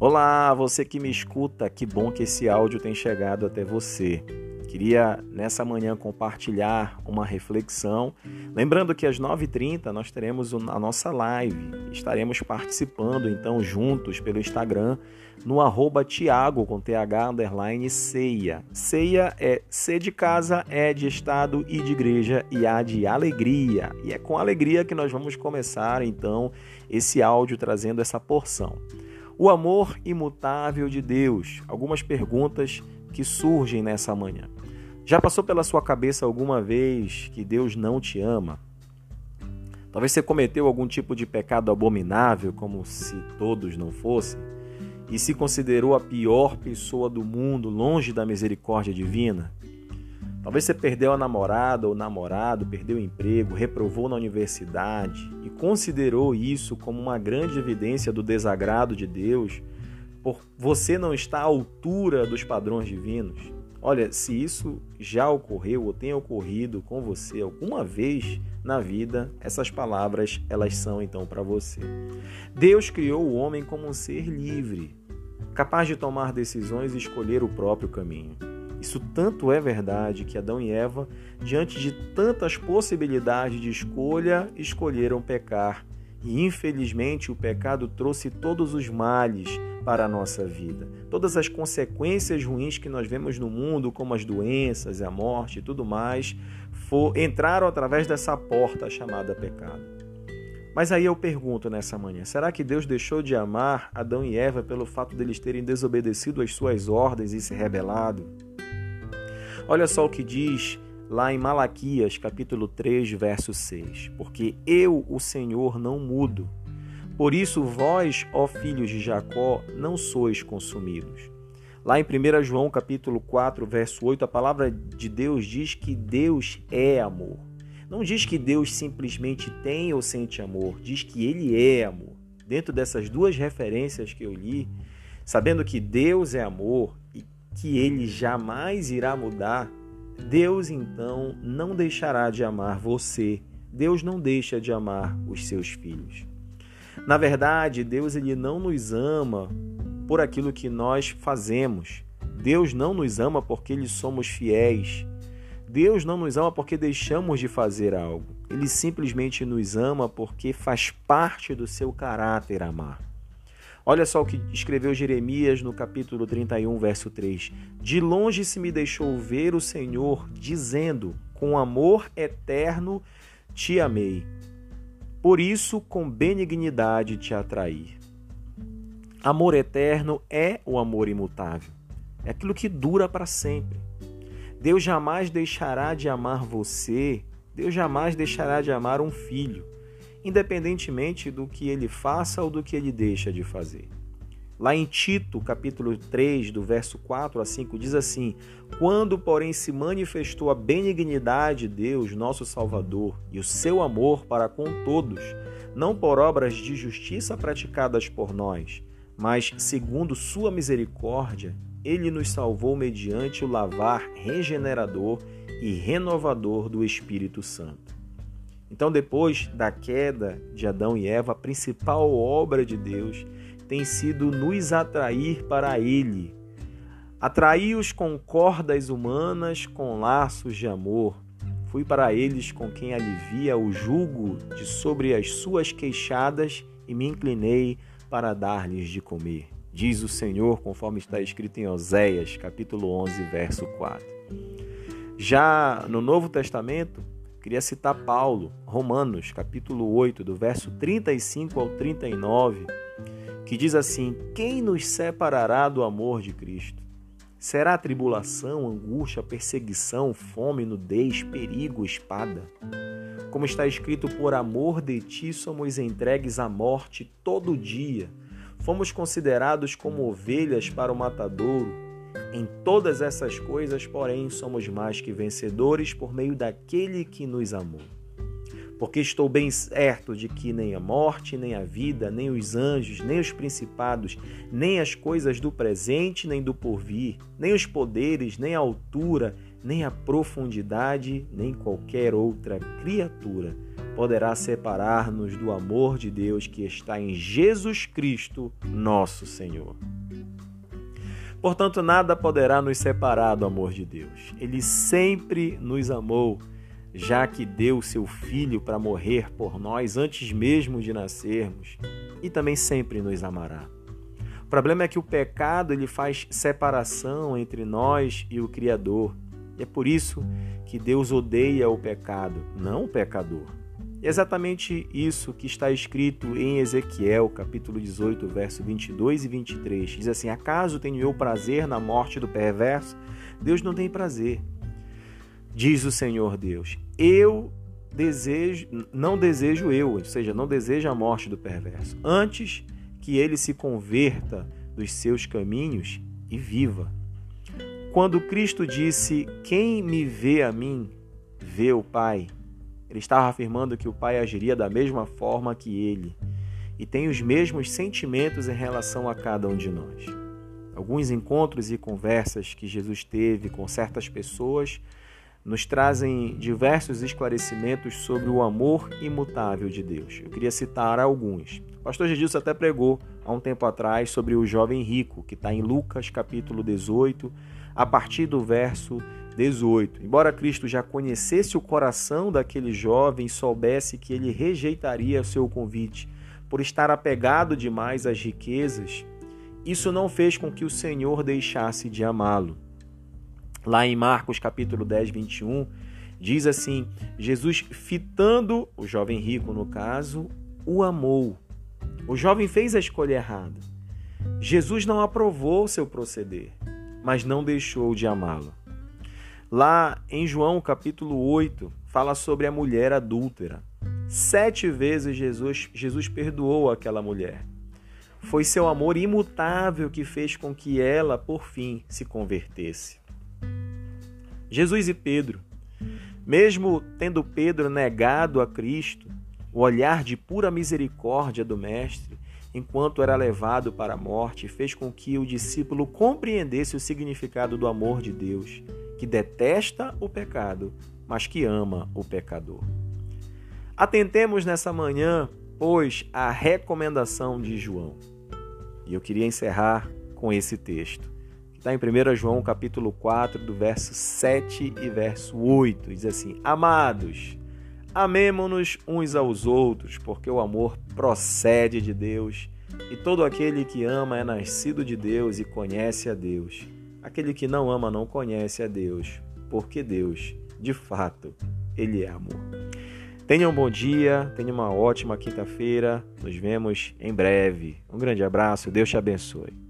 Olá, você que me escuta, que bom que esse áudio tem chegado até você. Queria nessa manhã compartilhar uma reflexão. Lembrando que às 9h30 nós teremos a nossa live. Estaremos participando então juntos pelo Instagram no arroba Tiago com TH underline ceia. Ceia é C de casa, é de estado e de igreja e A de alegria. E é com alegria que nós vamos começar então esse áudio trazendo essa porção. O amor imutável de Deus. Algumas perguntas que surgem nessa manhã. Já passou pela sua cabeça alguma vez que Deus não te ama? Talvez você cometeu algum tipo de pecado abominável, como se todos não fossem, e se considerou a pior pessoa do mundo, longe da misericórdia divina? Talvez você perdeu a namorada ou namorado, perdeu o emprego, reprovou na universidade e considerou isso como uma grande evidência do desagrado de Deus por você não estar à altura dos padrões divinos. Olha, se isso já ocorreu ou tem ocorrido com você alguma vez na vida, essas palavras elas são então para você. Deus criou o homem como um ser livre, capaz de tomar decisões e escolher o próprio caminho. Isso tanto é verdade que Adão e Eva, diante de tantas possibilidades de escolha, escolheram pecar. E infelizmente o pecado trouxe todos os males para a nossa vida. Todas as consequências ruins que nós vemos no mundo, como as doenças, a morte e tudo mais, for, entraram através dessa porta chamada pecado. Mas aí eu pergunto nessa manhã: será que Deus deixou de amar Adão e Eva pelo fato deles terem desobedecido às suas ordens e se rebelado? Olha só o que diz lá em Malaquias, capítulo 3, verso 6. Porque eu, o Senhor, não mudo. Por isso vós, ó filhos de Jacó, não sois consumidos. Lá em 1 João, capítulo 4, verso 8, a palavra de Deus diz que Deus é amor. Não diz que Deus simplesmente tem ou sente amor, diz que ele é amor. Dentro dessas duas referências que eu li, sabendo que Deus é amor que ele jamais irá mudar, Deus então não deixará de amar você. Deus não deixa de amar os seus filhos. Na verdade, Deus ele não nos ama por aquilo que nós fazemos. Deus não nos ama porque lhe somos fiéis. Deus não nos ama porque deixamos de fazer algo. Ele simplesmente nos ama porque faz parte do seu caráter amar. Olha só o que escreveu Jeremias no capítulo 31, verso 3. De longe se me deixou ver o Senhor, dizendo: Com amor eterno te amei. Por isso, com benignidade te atraí. Amor eterno é o amor imutável. É aquilo que dura para sempre. Deus jamais deixará de amar você, Deus jamais deixará de amar um filho independentemente do que ele faça ou do que ele deixa de fazer. Lá em Tito, capítulo 3, do verso 4 a 5, diz assim: Quando, porém, se manifestou a benignidade de Deus, nosso Salvador, e o seu amor para com todos, não por obras de justiça praticadas por nós, mas segundo sua misericórdia, ele nos salvou mediante o lavar regenerador e renovador do Espírito Santo então, depois da queda de Adão e Eva, a principal obra de Deus tem sido nos atrair para Ele. Atraí-os com cordas humanas, com laços de amor. Fui para eles com quem alivia o jugo de sobre as suas queixadas e me inclinei para dar-lhes de comer. Diz o Senhor, conforme está escrito em Oséias, capítulo 11, verso 4. Já no Novo Testamento, Queria citar Paulo, Romanos, capítulo 8, do verso 35 ao 39, que diz assim: Quem nos separará do amor de Cristo? Será tribulação, angústia, perseguição, fome, nudez, perigo, espada? Como está escrito, por amor de ti somos entregues à morte todo dia. Fomos considerados como ovelhas para o matadouro. Em todas essas coisas, porém, somos mais que vencedores por meio daquele que nos amou. Porque estou bem certo de que nem a morte, nem a vida, nem os anjos, nem os principados, nem as coisas do presente, nem do porvir, nem os poderes, nem a altura, nem a profundidade, nem qualquer outra criatura poderá separar-nos do amor de Deus que está em Jesus Cristo, nosso Senhor. Portanto, nada poderá nos separar do amor de Deus. Ele sempre nos amou, já que deu seu Filho para morrer por nós antes mesmo de nascermos, e também sempre nos amará. O problema é que o pecado ele faz separação entre nós e o Criador. E é por isso que Deus odeia o pecado, não o pecador. Exatamente isso que está escrito em Ezequiel, capítulo 18, verso 22 e 23. Diz assim: Acaso tenho eu prazer na morte do perverso? Deus não tem prazer. Diz o Senhor Deus: Eu desejo, não desejo eu, ou seja, não desejo a morte do perverso, antes que ele se converta dos seus caminhos e viva. Quando Cristo disse: Quem me vê a mim, vê o Pai ele estava afirmando que o Pai agiria da mesma forma que ele e tem os mesmos sentimentos em relação a cada um de nós. Alguns encontros e conversas que Jesus teve com certas pessoas nos trazem diversos esclarecimentos sobre o amor imutável de Deus. Eu queria citar alguns. O pastor Jesus até pregou há um tempo atrás sobre o jovem rico, que está em Lucas capítulo 18, a partir do verso 18. Embora Cristo já conhecesse o coração daquele jovem e soubesse que ele rejeitaria seu convite por estar apegado demais às riquezas, isso não fez com que o Senhor deixasse de amá-lo. Lá em Marcos capítulo 10, 21, diz assim: Jesus, fitando o jovem rico, no caso, o amou. O jovem fez a escolha errada. Jesus não aprovou seu proceder, mas não deixou de amá-lo. Lá em João capítulo 8, fala sobre a mulher adúltera. Sete vezes Jesus, Jesus perdoou aquela mulher. Foi seu amor imutável que fez com que ela, por fim, se convertesse. Jesus e Pedro. Mesmo tendo Pedro negado a Cristo, o olhar de pura misericórdia do Mestre, enquanto era levado para a morte, fez com que o discípulo compreendesse o significado do amor de Deus que detesta o pecado, mas que ama o pecador. Atentemos nessa manhã, pois, à recomendação de João. E eu queria encerrar com esse texto, que está em 1 João capítulo 4, do verso 7 e verso 8. Diz assim: Amados, amemo-nos uns aos outros, porque o amor procede de Deus, e todo aquele que ama é nascido de Deus e conhece a Deus. Aquele que não ama não conhece a Deus, porque Deus, de fato, Ele é amor. Tenha um bom dia, tenha uma ótima quinta-feira. Nos vemos em breve. Um grande abraço, Deus te abençoe.